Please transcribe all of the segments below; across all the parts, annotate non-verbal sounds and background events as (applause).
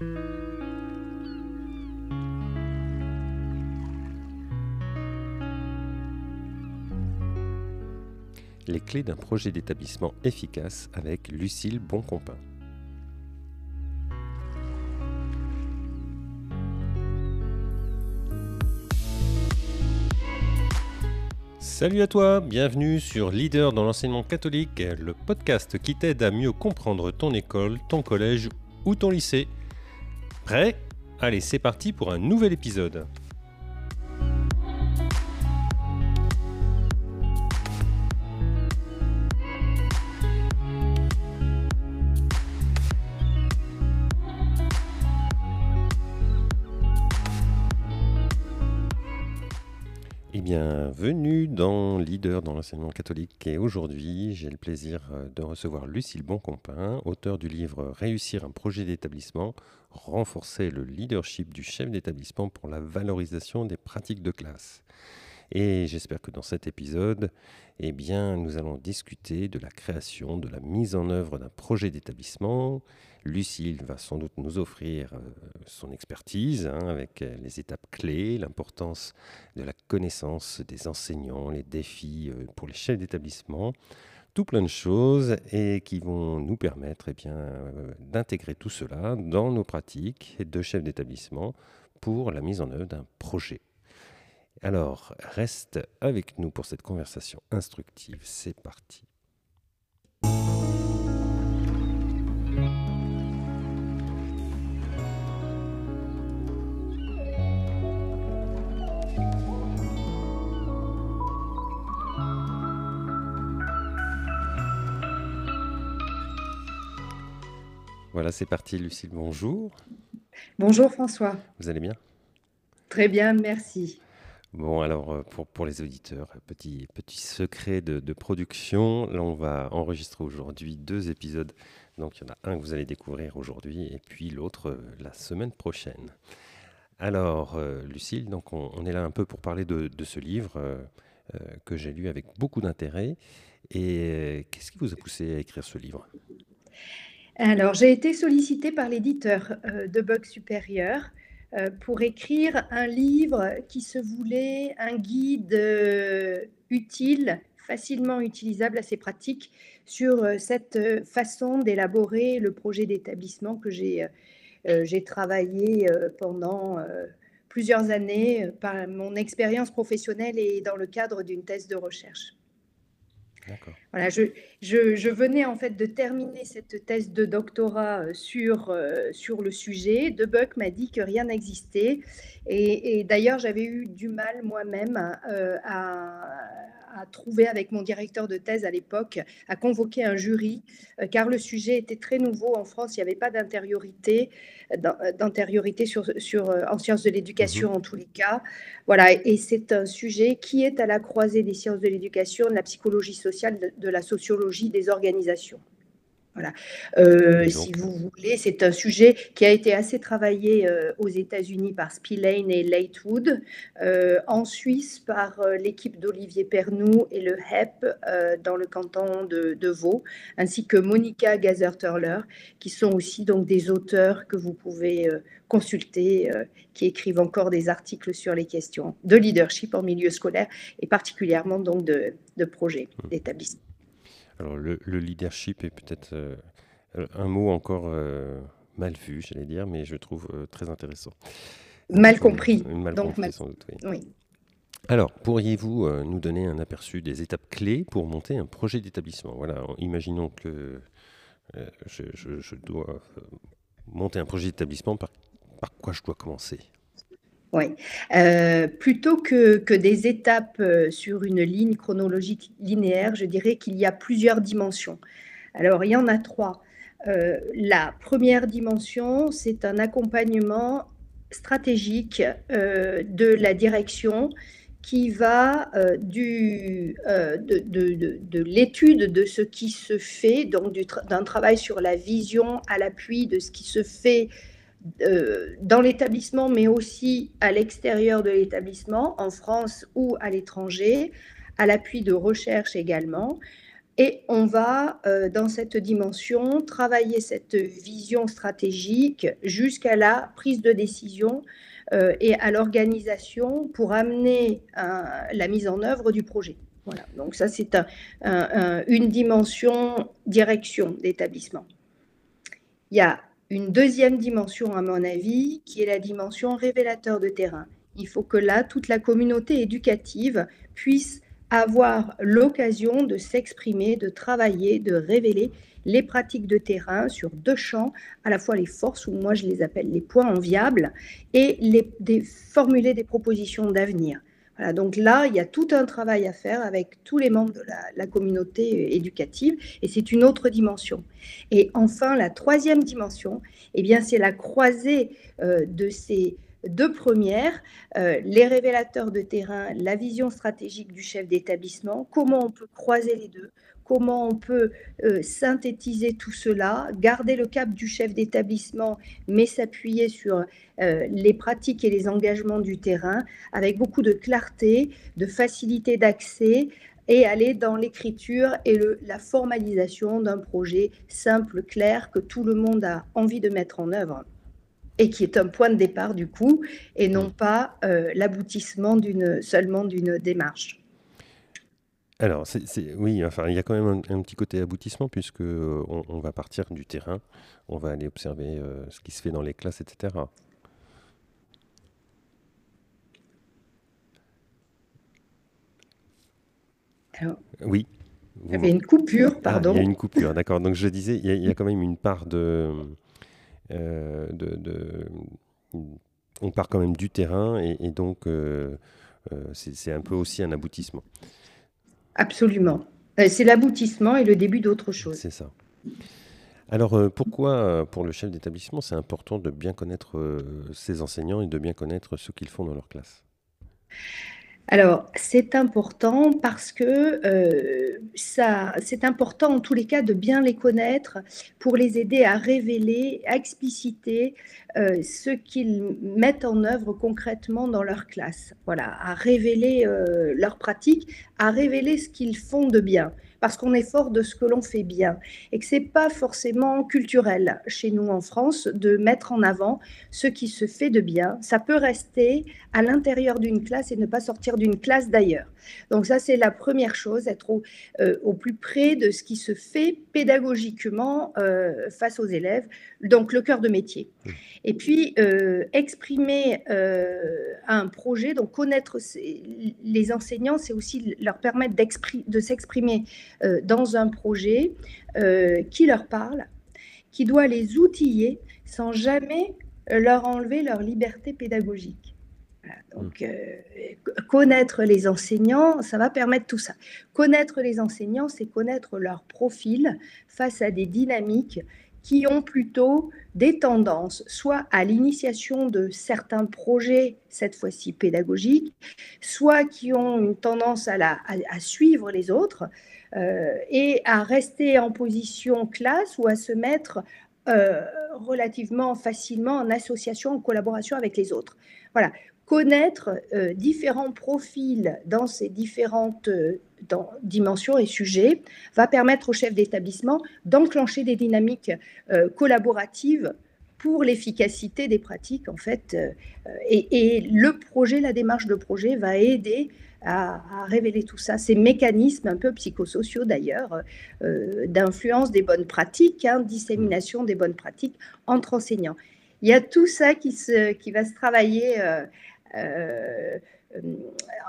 Les clés d'un projet d'établissement efficace avec Lucille Boncompin. Salut à toi, bienvenue sur Leader dans l'enseignement catholique, le podcast qui t'aide à mieux comprendre ton école, ton collège ou ton lycée. Prêt? Allez, c'est parti pour un nouvel épisode. Leader dans l'enseignement catholique. Et aujourd'hui, j'ai le plaisir euh, de recevoir Lucille Boncompin, auteur du livre Réussir un projet d'établissement, renforcer le leadership du chef d'établissement pour la valorisation des pratiques de classe. Et j'espère que dans cet épisode, eh bien, nous allons discuter de la création, de la mise en œuvre d'un projet d'établissement. Lucille va sans doute nous offrir euh, son expertise hein, avec euh, les étapes clés, l'importance de la connaissance des enseignants, les défis euh, pour les chefs d'établissement, tout plein de choses et qui vont nous permettre eh d'intégrer tout cela dans nos pratiques de chefs d'établissement pour la mise en œuvre d'un projet. Alors, reste avec nous pour cette conversation instructive. C'est parti. Voilà, c'est parti, Lucille. Bonjour. Bonjour François. Vous allez bien? Très bien, merci. Bon, alors euh, pour, pour les auditeurs, petit, petit secret de, de production. Là, on va enregistrer aujourd'hui deux épisodes. Donc, il y en a un que vous allez découvrir aujourd'hui et puis l'autre euh, la semaine prochaine. Alors, euh, Lucille, donc on, est là un peu pour parler de, de ce livre que j'ai lu avec beaucoup d'intérêt. Et qu'est-ce qui vous a poussé à écrire ce livre? Alors, j'ai été sollicitée par l'éditeur de Bug Supérieur euh, pour écrire un livre qui se voulait un guide euh, utile, facilement utilisable, assez pratique sur euh, cette façon d'élaborer le projet d'établissement que j'ai travaillé pendant plusieurs années par mon expérience professionnelle et dans le cadre d'une thèse de recherche. Voilà, je, venais en fait de terminer cette thèse de doctorat euh, sur, euh, sur le sujet. Debuck m'a dit que rien n'existait. Et, d'ailleurs, j'avais eu du mal moi-même euh, à, à trouver avec mon directeur de thèse à l'époque, à convoquer un jury, euh, car le sujet était très nouveau en France. Il n'y avait pas d'intériorité, euh, euh, d'antériorité sur, sur, en sciences de l'éducation mhm. en tous les cas. Voilà, et c'est un sujet qui est à la croisée des sciences de l'éducation, de la psychologie sociale, de la sociologie des organisations. Voilà. Euh, si vous voulez, c'est un sujet qui a été assez travaillé euh, aux États-Unis par Spillane et Latewood, euh, en Suisse par l'équipe d'Olivier Pernou et le HEP dans le canton de, Vaud, ainsi que Monica Gazer-Turler, qui sont aussi donc des auteurs que vous pouvez consulter, qui écrivent encore des articles sur les questions de leadership en milieu scolaire et particulièrement donc de, de projets mmh. d'établissement. Alors le, leadership est peut-être euh, un mot encore euh, mal vu, j'allais dire, mais je trouve euh, très intéressant. Mal compris. Mal compris, sans doute, oui. Alors, pourriez-vous nous donner un aperçu des étapes clés pour monter un projet d'établissement? Voilà, imaginons que je, dois monter un projet d'établissement, par quoi je dois commencer? Oui. Euh, plutôt que, que, des étapes euh, sur une ligne chronologique linéaire, je dirais qu'il y a plusieurs dimensions. Alors, il y en a trois. Euh, la première dimension, c'est un accompagnement stratégique de la direction qui va du, de, de, de, l'étude de ce qui se fait, donc d'un travail sur la vision à l'appui de ce qui se fait euh, dans l'établissement, mais aussi à l'extérieur de l'établissement, en France ou à l'étranger, à l'appui de recherche également, Et on va, euh, dans cette dimension, travailler cette vision stratégique jusqu'à la prise de décision euh, et à l'organisation pour amener la mise en œuvre du projet. Voilà, donc ça c'est une dimension direction d'établissement. Il y a une deuxième dimension, à mon avis, qui est la dimension révélateur de terrain. Il faut que là, toute la communauté éducative puisse avoir l'occasion de s'exprimer, de travailler, de révéler les pratiques de terrain sur deux champs, à la fois les forces, ou moi je les appelle les points enviables, et les, formuler des propositions d'avenir. Donc là, il y a tout un travail à faire avec tous les membres de la, communauté éducative, et c'est une autre dimension. Et enfin, la troisième dimension, eh bien, c'est la croisée euh, de ces deux premières, euh, les révélateurs de terrain, la vision stratégique du chef d'établissement, comment on peut croiser les deux, comment on peut euh, synthétiser tout cela, garder le cap du chef d'établissement, mais s'appuyer sur euh, les pratiques et les engagements du terrain, avec beaucoup de clarté, de facilité d'accès, et aller dans l'écriture et le, la formalisation d'un projet simple, clair, que tout le monde a envie de mettre en œuvre et qui est un point de départ du coup, et non pas euh, l'aboutissement d'une seulement d'une démarche. Alors, oui, enfin, il y a quand même un, petit côté aboutissement puisque euh, on, va partir du terrain, on va aller observer euh, ce qui se fait dans les classes, etc. Alors, oui. Il y avait une coupure, pardon. Ah, il y a une coupure, d'accord. Donc je disais, il y, a, quand même une part de, de, on part quand même du terrain et, donc c'est un peu aussi un aboutissement. Absolument. Euh, c'est l'aboutissement et le début d'autre chose. C'est ça. Alors euh, pourquoi euh, pour le chef d'établissement c'est important de bien connaître ses enseignants et de bien connaître ce qu'ils font dans leur classe? Alors, c'est important parce que ça, c'est important en tous les cas de bien les connaître pour les aider à révéler, à expliciter ce qu'ils mettent en œuvre concrètement dans leur classe. Voilà, à révéler leurs pratiques, à révéler ce qu'ils font de bien parce qu'on est fort de ce que l'on fait bien et que c'est pas forcément culturel chez nous en France de mettre en avant ce qui se fait de bien. Ça peut rester à l'intérieur d'une classe et ne pas sortir d'une classe d'ailleurs. Donc ça, c'est la première chose, être au, euh, plus près de ce qui se fait pédagogiquement euh, face aux élèves, donc le cœur de métier. Et puis, euh, exprimer un projet, donc connaître les enseignants, c'est aussi leur permettre de s'exprimer dans un projet qui leur parle, qui doit les outiller sans jamais leur enlever leur liberté pédagogique. Donc, mmh. euh, connaître les enseignants, ça va permettre tout ça. Connaître les enseignants, c'est connaître leur profil face à des dynamiques qui ont plutôt des tendances, soit à l'initiation de certains projets, cette fois-ci pédagogiques, soit qui ont une tendance à, la, à, suivre les autres euh, et à rester en position classe ou à se mettre euh, relativement facilement en association, en collaboration avec les autres. Voilà, connaître euh, différents profils dans ces différentes euh, dimensions et sujets va permettre au chef d'établissement d'enclencher des dynamiques euh, collaboratives pour l'efficacité des pratiques en fait et, le projet la démarche de projet va aider à, révéler tout ça ces mécanismes un peu psychosociaux d'ailleurs d'influence des bonnes pratiques hein, dissémination des bonnes pratiques entre enseignants. Il y a tout ça qui, se, qui va se travailler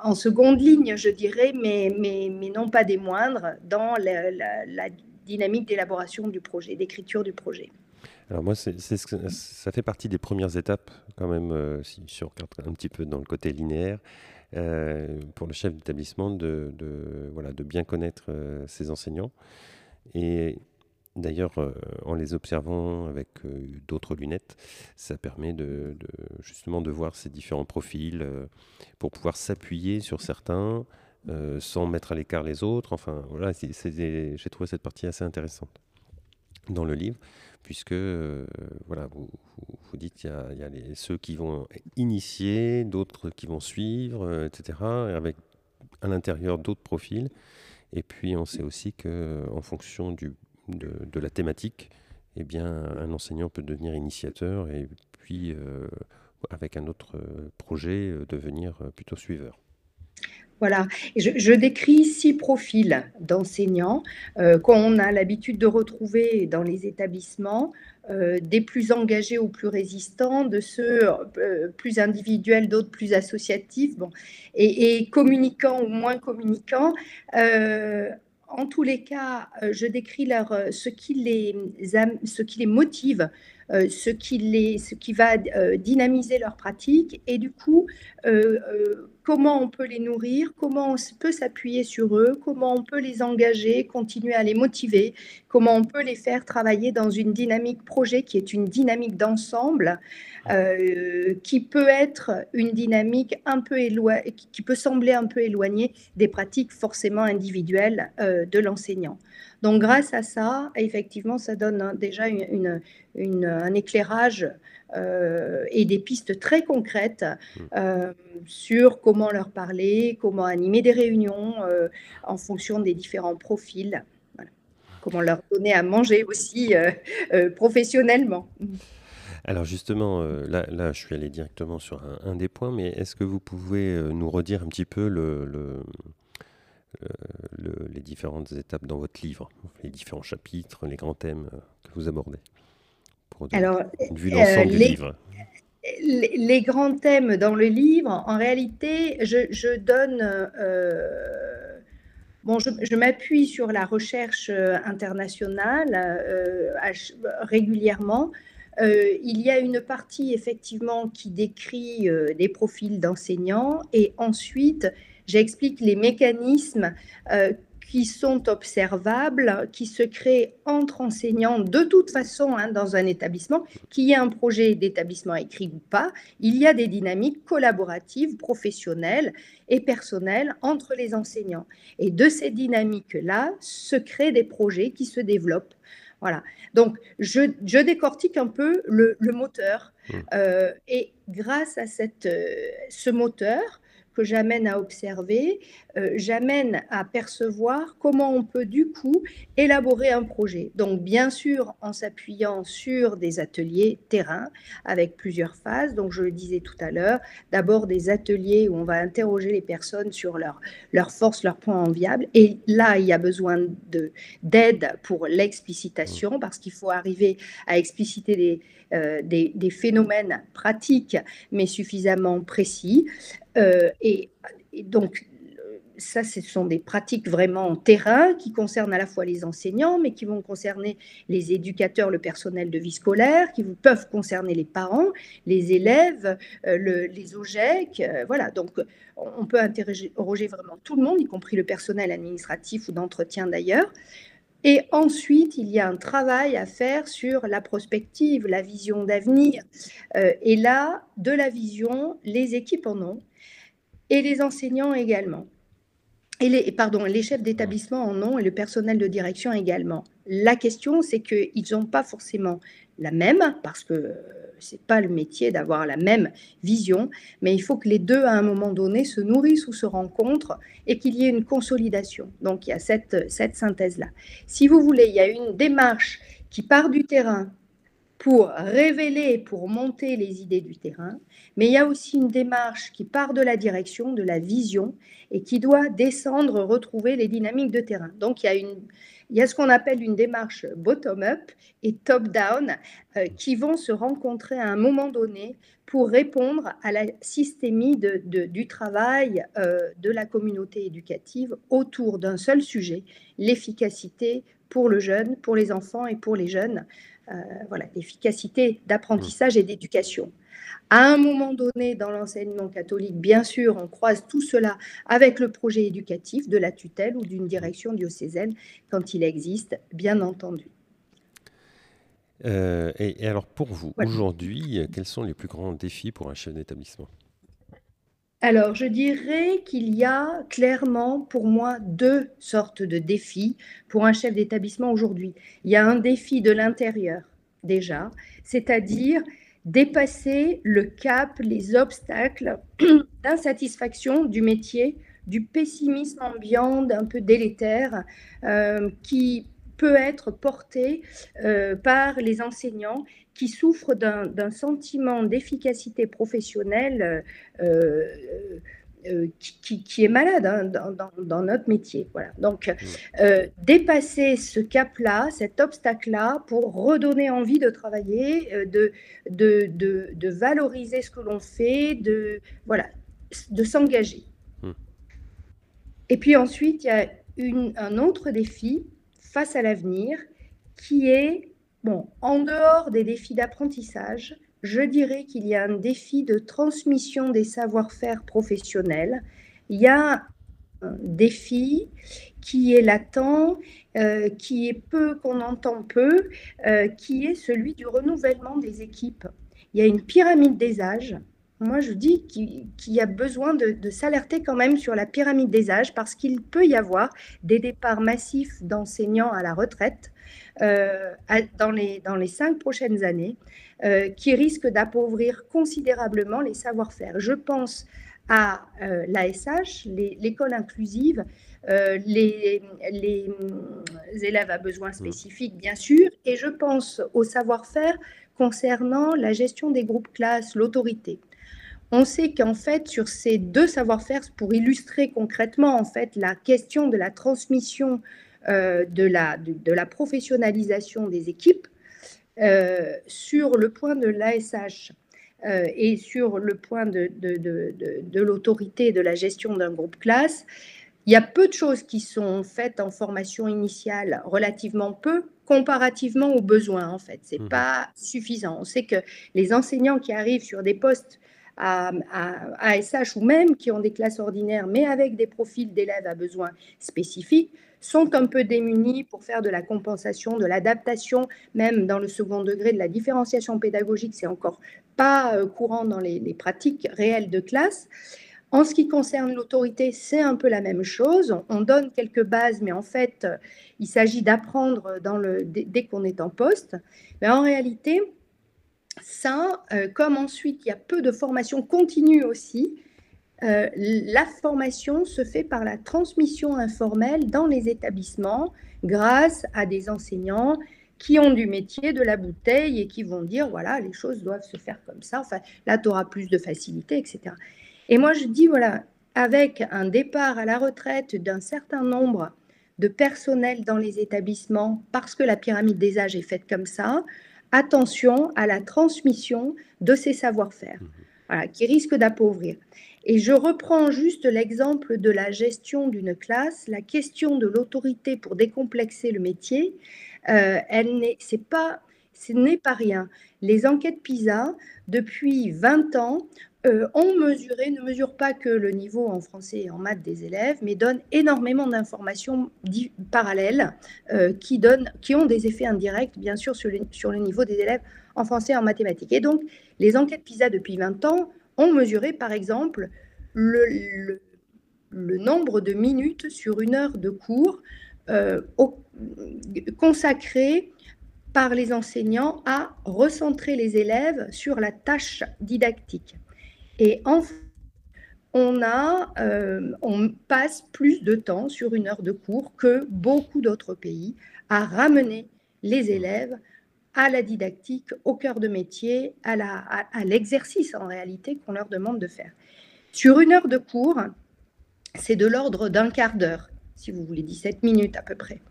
en seconde ligne, je dirais, mais, mais, mais, non pas des moindres, dans la, dynamique d'élaboration du projet, d'écriture du projet. Alors moi, ça fait partie des premières étapes, quand même, euh, si je regarde un petit peu dans le côté linéaire, euh, pour le chef d'établissement de, voilà, de bien connaître ses enseignants. Et D'ailleurs, euh, en les observant avec euh, d'autres lunettes, ça permet de, justement de voir ces différents profils euh, pour pouvoir s'appuyer sur certains sans mettre à l'écart les autres. Enfin, voilà, j'ai trouvé cette partie assez intéressante dans le livre, puisque vous, dites qu'il y a, ceux qui vont initier, d'autres qui vont suivre, etc., avec à l'intérieur d'autres profils. Et puis on sait aussi qu'en fonction du, de, la thématique, eh bien, un enseignant peut devenir initiateur et puis, euh, avec un autre projet, devenir plutôt suiveur. Voilà, je, décris six profils d'enseignants euh, qu'on a l'habitude de retrouver dans les établissements, euh, des plus engagés ou plus résistants, de ceux euh, plus individuels, d'autres plus associatifs, bon, et, communicants ou moins communicants. En tous les cas, je décris leur, ce, qui les, motive euh, ce, qui ce qui va euh, dynamiser leur pratique. Et du coup, euh, comment on peut les nourrir, comment on peut s'appuyer sur eux, comment on peut les engager, continuer à les motiver, comment on peut les faire travailler dans une dynamique projet qui est une dynamique d'ensemble, qui peut être une dynamique un peu éloignée, qui peut sembler un peu éloignée des pratiques forcément individuelles de l'enseignant. Donc grâce à ça, effectivement, ça donne déjà une, un éclairage euh, et des pistes très concrètes mmh. euh, sur comment leur parler, comment animer des réunions euh, en fonction des différents profils, comment leur donner à manger aussi professionnellement. Alors justement, là, là, je suis allé directement sur un, des points, mais est-ce que vous pouvez nous redire un petit peu le, les différentes étapes dans votre livre, les différents chapitres, les grands thèmes que vous abordez? Alors, euh, les, Les, grands thèmes dans le livre, en réalité, je, donne. Euh, bon, je, m'appuie sur la recherche euh, internationale régulièrement. il y a une partie effectivement qui décrit des profils d'enseignants et ensuite j'explique les mécanismes qui sont observables, qui se créent entre enseignants de toute façon hein, dans un établissement, qu'il y ait un projet d'établissement écrit ou pas, il y a des dynamiques collaboratives, professionnelles et personnelles entre les enseignants. Et de ces dynamiques-là se créent des projets qui se développent. Voilà. Donc, je, je décortique un peu le, moteur. Mmh. Euh, et grâce à cette, euh, ce moteur, que j'amène à observer, euh, j'amène à percevoir comment on peut du coup élaborer un projet. Donc bien sûr en s'appuyant sur des ateliers terrain avec plusieurs phases. Donc je le disais tout à l'heure, d'abord des ateliers où on va interroger les personnes sur leurs leur forces, leurs points enviables. Et là, il y a besoin d'aide pour l'explicitation parce qu'il faut arriver à expliciter des, euh, des, des, phénomènes pratiques mais suffisamment précis. Euh, et, donc, ça, ce sont des pratiques vraiment en terrain qui concernent à la fois les enseignants, mais qui vont concerner les éducateurs, le personnel de vie scolaire, qui peuvent concerner les parents, les élèves, euh, les OGEC. Euh, voilà, donc on peut interroger vraiment tout le monde, y compris le personnel administratif ou d'entretien d'ailleurs. Et ensuite, il y a un travail à faire sur la prospective, la vision d'avenir. et là, de la vision, les équipes en ont et les enseignants également. Et les, pardon, les chefs d'établissement en ont et le personnel de direction également. La question, c'est qu'ils n'ont pas forcément la même, parce que ce n'est pas le métier d'avoir la même vision, mais il faut que les deux, à un moment donné, se nourrissent ou se rencontrent et qu'il y ait une consolidation. Donc, il y a cette, cette synthèse-là. Si vous voulez, il y a une démarche qui part du terrain pour révéler, pour monter les idées du terrain, mais il y a aussi une démarche qui part de la direction, de la vision, et qui doit descendre, retrouver les dynamiques de terrain. Donc il y a, ce qu'on appelle une démarche bottom-up et top-down euh, qui vont se rencontrer à un moment donné pour répondre à la systémie du travail euh, de la communauté éducative autour d'un seul sujet, l'efficacité pour le jeune, pour les enfants et pour les jeunes. Euh, voilà, l'efficacité d'apprentissage et d'éducation. À un moment donné, dans l'enseignement catholique, bien sûr, on croise tout cela avec le projet éducatif de la tutelle ou d'une direction diocésaine quand il existe, bien entendu. Euh, et, alors pour vous, aujourd'hui, quels sont les plus grands défis pour un chef d'établissement? Alors, je dirais qu'il y a clairement pour moi deux sortes de défis pour un chef d'établissement aujourd'hui. Il y a un défi de l'intérieur déjà, c'est-à-dire dépasser le cap, les obstacles (clears throat) d'insatisfaction du métier du pessimisme ambiant, un peu délétère, qui peut être porté par les enseignants qui souffrent d'un sentiment d'efficacité professionnelle euh, qui, est malade hein, dans, notre métier. Voilà. Donc, mmh. euh, dépasser ce cap-là, cet obstacle-là, pour redonner envie de travailler, euh, de, de, de, valoriser ce que l'on fait, de, voilà, de s'engager. Mmh. Et puis ensuite, il y a une, un autre défi face à l'avenir qui est, bon, en dehors des défis d'apprentissage, je dirais qu'il y a un défi de transmission des savoir-faire professionnels. Il y a un défi qui est latent, euh, qui est peu, qu'on entend peu, euh, qui est celui du renouvellement des équipes. Il y a une pyramide des âges. Moi, je dis qu'il y a besoin de, s'alerter quand même sur la pyramide des âges parce qu'il peut y avoir des départs massifs d'enseignants à la retraite euh, dans, les, dans les cinq prochaines années. Euh, qui risque d'appauvrir considérablement les savoir-faire. Je pense à euh, l'ASH, l'école inclusive, euh, les, les, élèves à besoins spécifiques, bien sûr, et je pense au savoir-faire concernant la gestion des groupes classes, l'autorité. On sait qu'en fait, sur ces deux savoir-faire, pour illustrer concrètement en fait la question de la transmission de, la, de, la professionnalisation des équipes, euh, sur le point de l'ASH euh, et sur le point de, de, de, de l'autorité de la gestion d'un groupe classe, il y a peu de choses qui sont faites en formation initiale, relativement peu, comparativement aux besoins, en fait. Ce n'est mmh. pas suffisant. On sait que les enseignants qui arrivent sur des postes à, ASH ou même qui ont des classes ordinaires, mais avec des profils d'élèves à besoins spécifiques, sont un peu démunis pour faire de la compensation, de l'adaptation, même dans le second degré de la différenciation pédagogique, c'est encore pas euh, courant dans les, pratiques réelles de classe. En ce qui concerne l'autorité, c'est un peu la même chose. On donne quelques bases, mais en fait, euh, il s'agit d'apprendre dès, qu'on est en poste. Mais en réalité, ça, euh, comme ensuite il y a peu de formation continue aussi, euh, la formation se fait par la transmission informelle dans les établissements grâce à des enseignants qui ont du métier de la bouteille et qui vont dire voilà, les choses doivent se faire comme ça. Enfin, là, tu auras plus de facilité, etc. Et moi, je dis voilà, avec un départ à la retraite d'un certain nombre de personnels dans les établissements, parce que la pyramide des âges est faite comme ça, attention à la transmission de ces savoir-faire, voilà, qui risque d'appauvrir. Et je reprends juste l'exemple de la gestion d'une classe, la question de l'autorité pour décomplexer le métier. Euh, elle n'est, c'est pas, ce n'est pas rien. Les enquêtes PISA, depuis 20 ans, euh, ont mesuré, ne mesurent pas que le niveau en français et en maths des élèves, mais donnent énormément d'informations parallèles euh, qui, donnent, qui ont des effets indirects, bien sûr, sur le, niveau des élèves en français et en mathématiques. Et donc, les enquêtes PISA depuis 20 ans ont mesuré, par exemple, le, nombre de minutes sur une heure de cours euh, consacré par les enseignants à recentrer les élèves sur la tâche didactique. Et enfin, on, a, euh, on passe plus de temps sur une heure de cours que beaucoup d'autres pays à ramener les élèves à la didactique, au cœur de métier, à l'exercice à, en réalité qu'on leur demande de faire. Sur une heure de cours, c'est de l'ordre d'un quart d'heure, si vous voulez, 17 minutes à peu près.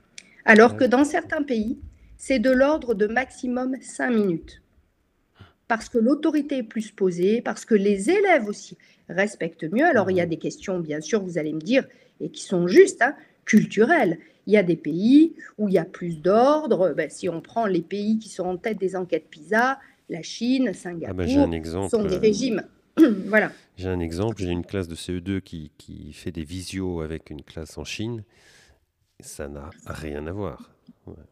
Alors que dans certains pays, c'est de l'ordre de maximum 5 minutes. Parce que l'autorité est plus posée, parce que les élèves aussi respectent mieux. Alors il y a des questions, bien sûr, vous allez me dire, et qui sont justes, hein, culturelles. Il y a des pays où il y a plus d'ordre. Ben, si on prend les pays qui sont en tête des enquêtes PISA, la Chine, ah ben, Singapour, sont des euh, régimes. (clears throat) voilà. J'ai un exemple. J'ai une classe de CE2 qui, qui, fait des visios avec une classe en Chine. Ça n'a rien à voir.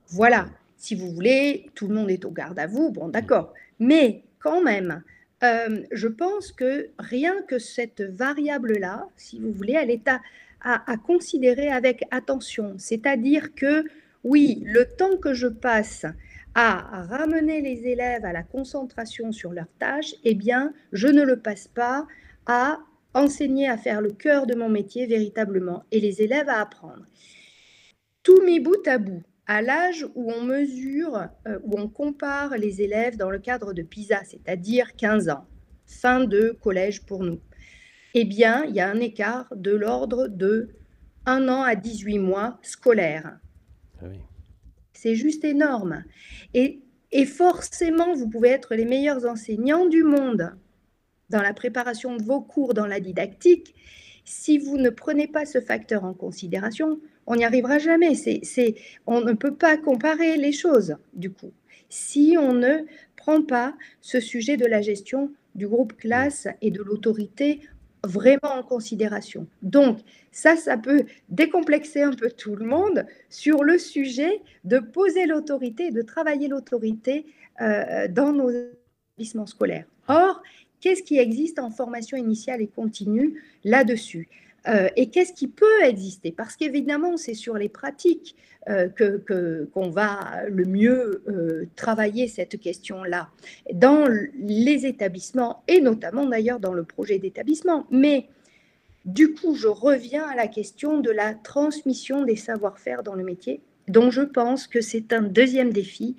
Voilà. Si vous voulez, tout le monde est au garde à vous. Bon, d'accord. Mais quand même, euh, je pense que rien que cette variable-là, si vous voulez, elle est à, à, considérer avec attention. C'est-à-dire que, oui, le temps que je passe à ramener les élèves à la concentration sur leurs tâches, eh bien, je ne le passe pas à enseigner à faire le cœur de mon métier véritablement et les élèves à apprendre. Tout mis bout à bout, à l'âge où on mesure, euh, où on compare les élèves dans le cadre de PISA, c'est-à-dire 15 ans, fin de collège pour nous, eh bien, il y a un écart de l'ordre de 1 an à 18 mois scolaire. Ah C'est juste énorme. Et, et forcément, vous pouvez être les meilleurs enseignants du monde dans la préparation de vos cours, dans la didactique. Si vous ne prenez pas ce facteur en considération, on n'y arrivera jamais. On ne peut pas comparer les choses, du coup, si on ne prend pas ce sujet de la gestion du groupe classe et de l'autorité vraiment en considération. Donc, ça, ça peut décomplexer un peu tout le monde sur le sujet de poser l'autorité de travailler l'autorité euh, dans nos établissements scolaires. Or, qu'est-ce qui existe en formation initiale et continue là-dessus? Euh, et qu'est-ce qui peut exister? Parce qu'évidemment, c'est sur les pratiques euh, que, qu'on va le mieux euh, travailler cette question-là dans les établissements et notamment d'ailleurs dans le projet d'établissement. Mais du coup, je reviens à la question de la transmission des savoir-faire dans le métier, dont je pense que c'est un deuxième défi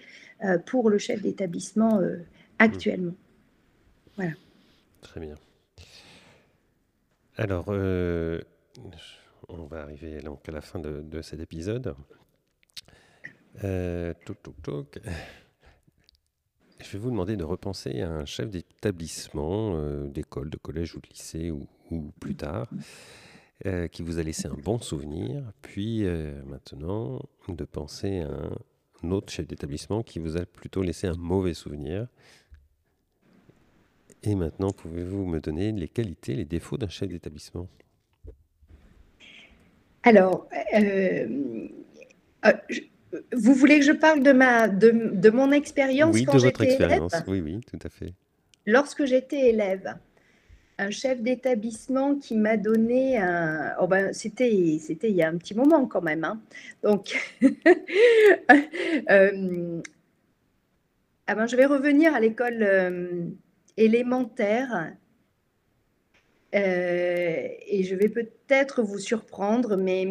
pour le chef d'établissement actuellement. Voilà. Très bien. Alors, euh, on va arriver à la fin de, cet épisode. Euh, Je vais vous demander de repenser à un chef d'établissement, euh, d'école, de collège ou de lycée ou, plus tard, qui vous a laissé un bon souvenir, puis maintenant de penser à un autre chef d'établissement qui vous a plutôt laissé un mauvais souvenir et maintenant, pouvez-vous me donner les qualités, les défauts d'un chef d'établissement? Alors, euh, euh, vous voulez que je parle de, ma, de, mon expérience Oui, quand de votre expérience. Oui, oui, tout à fait. Lorsque j'étais élève, un chef d'établissement qui m'a donné un. Oh ben, c'était, c'était il y a un petit moment quand même. Hein. Donc, (laughs) euh, ah ben, je vais revenir à l'école élémentaire. Euh, et je vais peut-être vous surprendre, mais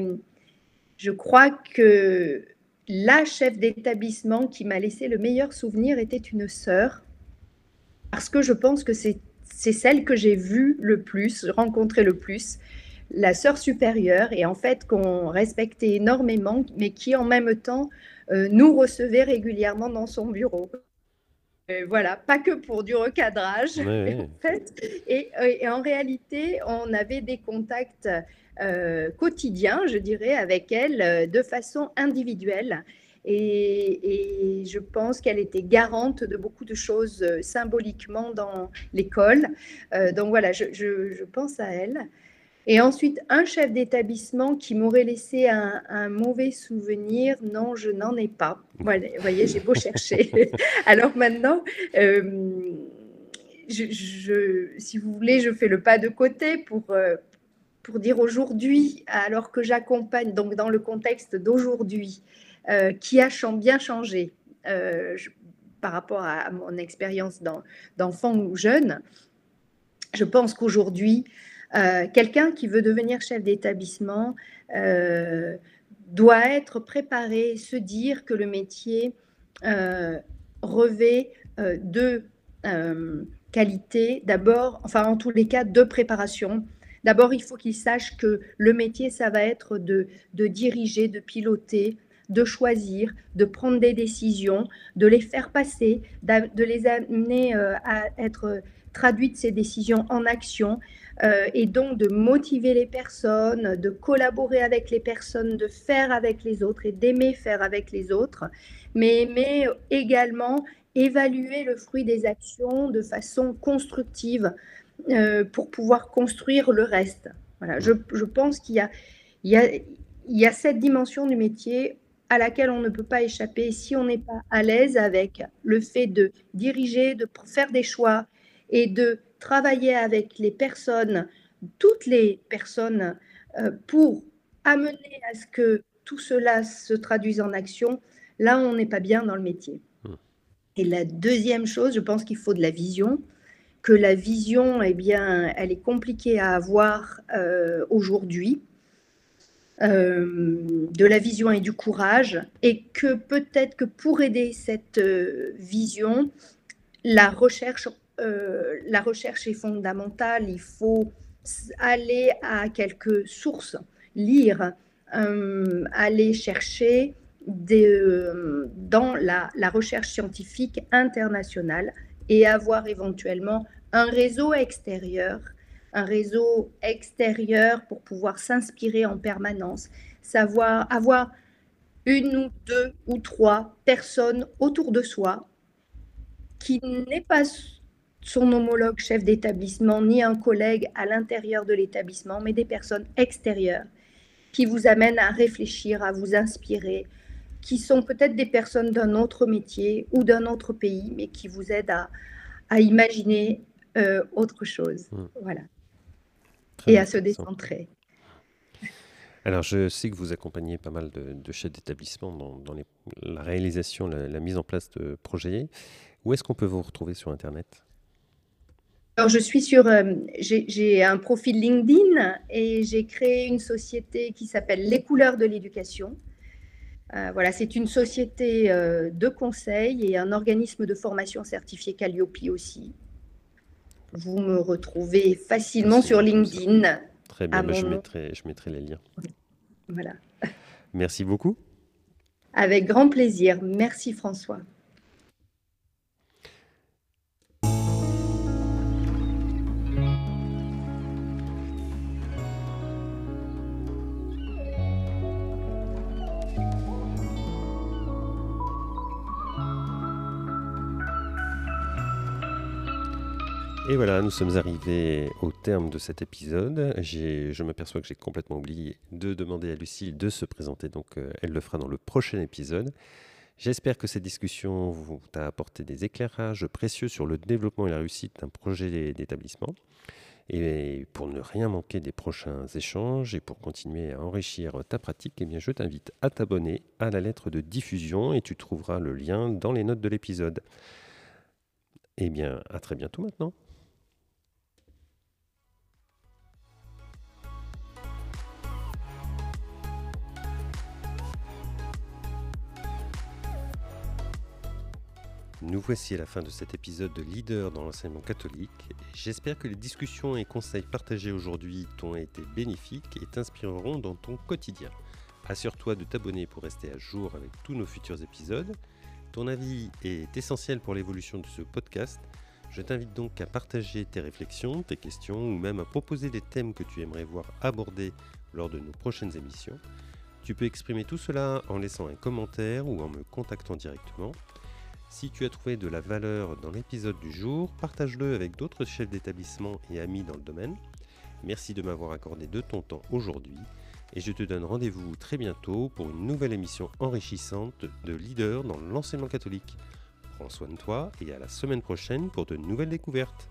je crois que la chef d'établissement qui m'a laissé le meilleur souvenir était une sœur, parce que je pense que c'est celle que j'ai vue le plus, rencontrée le plus, la sœur supérieure, et en fait qu'on respectait énormément, mais qui en même temps euh, nous recevait régulièrement dans son bureau. Euh, voilà, pas que pour du recadrage, (laughs) En fait. Euh, et, en réalité, on avait des contacts euh, quotidiens, je dirais, avec elle de façon individuelle. Et, je pense qu'elle était garante de beaucoup de choses symboliquement dans l'école. donc voilà, je, pense à elle. Et ensuite, un chef d'établissement qui m'aurait laissé un, mauvais souvenir, non, je n'en ai pas. Voilà, vous voyez, j'ai beau chercher. (laughs) Alors maintenant, euh, je, si vous voulez, je fais le pas de côté pour, euh, pour dire aujourd'hui, alors que j'accompagne, donc dans le contexte d'aujourd'hui, euh, qui a bien changé par rapport à, mon expérience d'enfant ou jeune, je pense qu'aujourd'hui, euh, quelqu'un qui veut devenir chef d'établissement euh, doit être préparé, se dire que le métier euh, revêt deux qualités. D'abord, enfin en tous les cas, deux préparations. D'abord, il faut qu'il sache que le métier, ça va être de, de diriger, de piloter, de choisir, de prendre des décisions, de les faire passer, de les amener à être traduites ces décisions en action, euh, et donc de motiver les personnes, de collaborer avec les personnes, de faire avec les autres et d'aimer faire avec les autres, mais, mais également évaluer le fruit des actions de façon constructive euh, pour pouvoir construire le reste. Voilà, je, pense qu'il y a cette dimension du métier à laquelle on ne peut pas échapper si on n'est pas à l'aise avec le fait de diriger, de faire des choix et de travailler avec les personnes, toutes les personnes, euh, pour amener à ce que tout cela se traduise en action, là, on n'est pas bien dans le métier. Hmm. Et la deuxième chose, je pense qu'il faut de la vision. que la vision, eh bien, elle est compliquée à avoir euh, aujourd'hui, euh, de la vision et du courage, et que peut-être que pour aider cette euh, vision, la recherche, la recherche est fondamentale. Il faut aller à quelques sources, lire, aller chercher dans la, la recherche scientifique internationale et avoir éventuellement un réseau extérieur, un réseau extérieur pour pouvoir s'inspirer en permanence, savoir avoir une ou deux ou trois personnes autour de soi qui n'est pas son homologue chef d'établissement ni un collègue à l'intérieur de l'établissement, mais des personnes extérieures qui vous amènent à réfléchir, à vous inspirer, qui sont peut-être des personnes d'un autre métier ou d'un autre pays, mais qui vous aident à, à imaginer euh, autre chose. Hmm. Voilà. et à se décentrer. Alors, je sais que vous accompagnez pas mal de, chefs d'établissement dans, la réalisation, la, mise en place de projets. Où est-ce qu'on peut vous retrouver sur Internet? Alors, je suis sur. Euh, j'ai un profil LinkedIn et j'ai créé une société qui s'appelle Les couleurs de l'éducation. Euh, voilà, c'est une société euh, de conseil et un organisme de formation certifié Calliope aussi. Vous me retrouvez facilement sur LinkedIn. Très bien, bah, je, mettrai, je mettrai les liens. Voilà. Merci beaucoup. Avec grand plaisir. Merci François. Et voilà, nous sommes arrivés au terme de cet épisode. Je m'aperçois que j'ai complètement oublié de demander à Lucille de se présenter, donc euh, elle le fera dans le prochain épisode. J'espère que cette discussion vous a apporté des éclairages précieux sur le développement et la réussite d'un projet d'établissement. Et pour ne rien manquer des prochains échanges et pour continuer à enrichir ta pratique, eh bien je t'invite à t'abonner à la lettre de diffusion et tu trouveras le lien dans les notes de l'épisode. Eh bien, à très bientôt maintenant. Nous voici à la fin de cet épisode de Leader dans l'enseignement catholique. J'espère que les discussions et conseils partagés aujourd'hui t'ont été bénéfiques et t'inspireront dans ton quotidien. Assure-toi de t'abonner pour rester à jour avec tous nos futurs épisodes. Ton avis est essentiel pour l'évolution de ce podcast. Je t'invite donc à partager tes réflexions, tes questions ou même à proposer des thèmes que tu aimerais voir abordés lors de nos prochaines émissions. Tu peux exprimer tout cela en laissant un commentaire ou en me contactant directement. Si tu as trouvé de la valeur dans l'épisode du jour, partage-le avec d'autres chefs d'établissement et amis dans le domaine. Merci de m'avoir accordé de ton temps aujourd'hui et je te donne rendez-vous très bientôt pour une nouvelle émission enrichissante de leader dans l'enseignement catholique. Prends soin de toi et à la semaine prochaine pour de nouvelles découvertes.